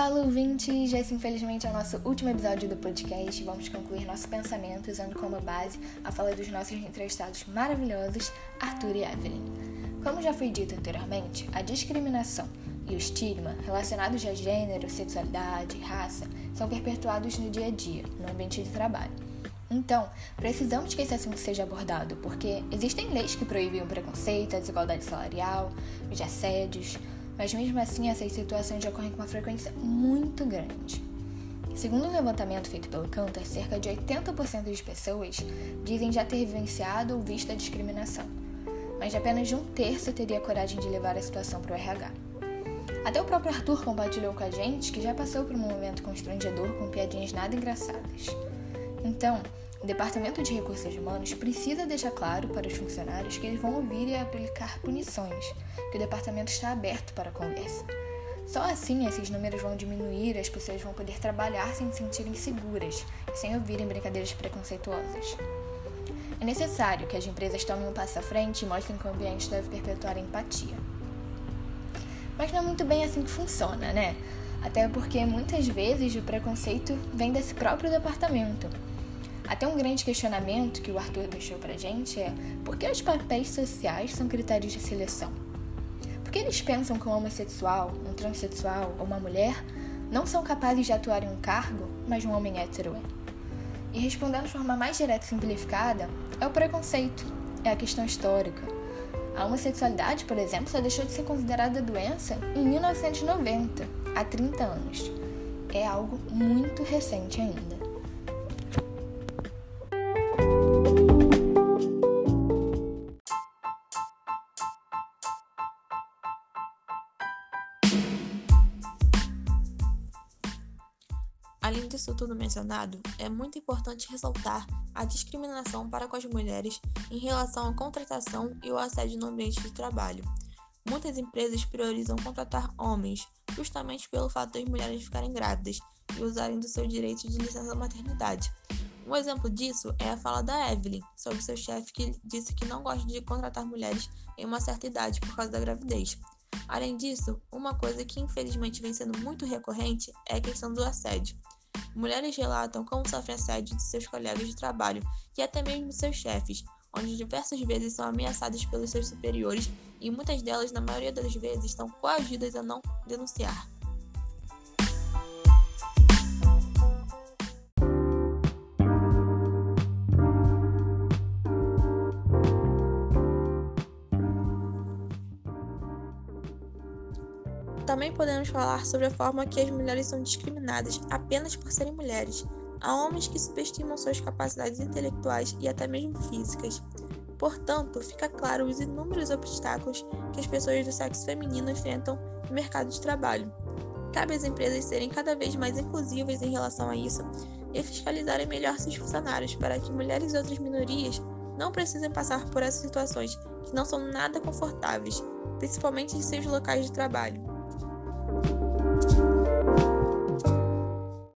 Fala ouvintes, esse infelizmente é o nosso último episódio do podcast. Vamos concluir nosso pensamento usando como base a fala dos nossos entrevistados maravilhosos, Arthur e Evelyn. Como já foi dito anteriormente, a discriminação e o estigma relacionados a gênero, sexualidade, raça são perpetuados no dia a dia, no ambiente de trabalho. Então, precisamos que esse assunto seja abordado, porque existem leis que proíbem o preconceito, a desigualdade salarial, os assédios, mas mesmo assim essas situações ocorrem com uma frequência muito grande. Segundo um levantamento feito pelo Cantor, cerca de 80% das pessoas dizem já ter vivenciado ou visto a discriminação, mas apenas um terço teria coragem de levar a situação para o RH. Até o próprio Arthur compartilhou com a gente que já passou por um momento constrangedor com piadinhas nada engraçadas. Então, o Departamento de Recursos Humanos precisa deixar claro para os funcionários que eles vão ouvir e aplicar punições, que o departamento está aberto para a conversa. Só assim esses números vão diminuir e as pessoas vão poder trabalhar sem se sentirem seguras e sem ouvirem brincadeiras preconceituosas. É necessário que as empresas tomem um passo à frente e mostrem que o ambiente deve perpetuar a empatia. Mas não é muito bem assim que funciona, né? Até porque muitas vezes o preconceito vem desse próprio departamento até um grande questionamento que o Arthur deixou pra gente é por que os papéis sociais são critérios de seleção? Por que eles pensam que um homossexual, um transexual ou uma mulher não são capazes de atuar em um cargo, mas um homem hétero é? E respondendo de forma mais direta e simplificada, é o preconceito, é a questão histórica. A homossexualidade, por exemplo, só deixou de ser considerada doença em 1990, há 30 anos. É algo muito recente ainda. Além disso tudo mencionado, é muito importante ressaltar a discriminação para com as mulheres em relação à contratação e o assédio no ambiente de trabalho. Muitas empresas priorizam contratar homens, justamente pelo fato das mulheres ficarem grávidas e usarem do seu direito de licença maternidade. Um exemplo disso é a fala da Evelyn sobre seu chefe que disse que não gosta de contratar mulheres em uma certa idade por causa da gravidez. Além disso, uma coisa que infelizmente vem sendo muito recorrente é a questão do assédio. Mulheres relatam como sofrem assédio de seus colegas de trabalho e até mesmo seus chefes, onde diversas vezes são ameaçadas pelos seus superiores e muitas delas, na maioria das vezes, estão coagidas a não denunciar. Também podemos falar sobre a forma que as mulheres são discriminadas apenas por serem mulheres. Há homens que subestimam suas capacidades intelectuais e até mesmo físicas. Portanto, fica claro os inúmeros obstáculos que as pessoas do sexo feminino enfrentam no mercado de trabalho. Cabe às empresas serem cada vez mais inclusivas em relação a isso e fiscalizarem melhor seus funcionários para que mulheres e outras minorias não precisem passar por essas situações que não são nada confortáveis, principalmente em seus locais de trabalho.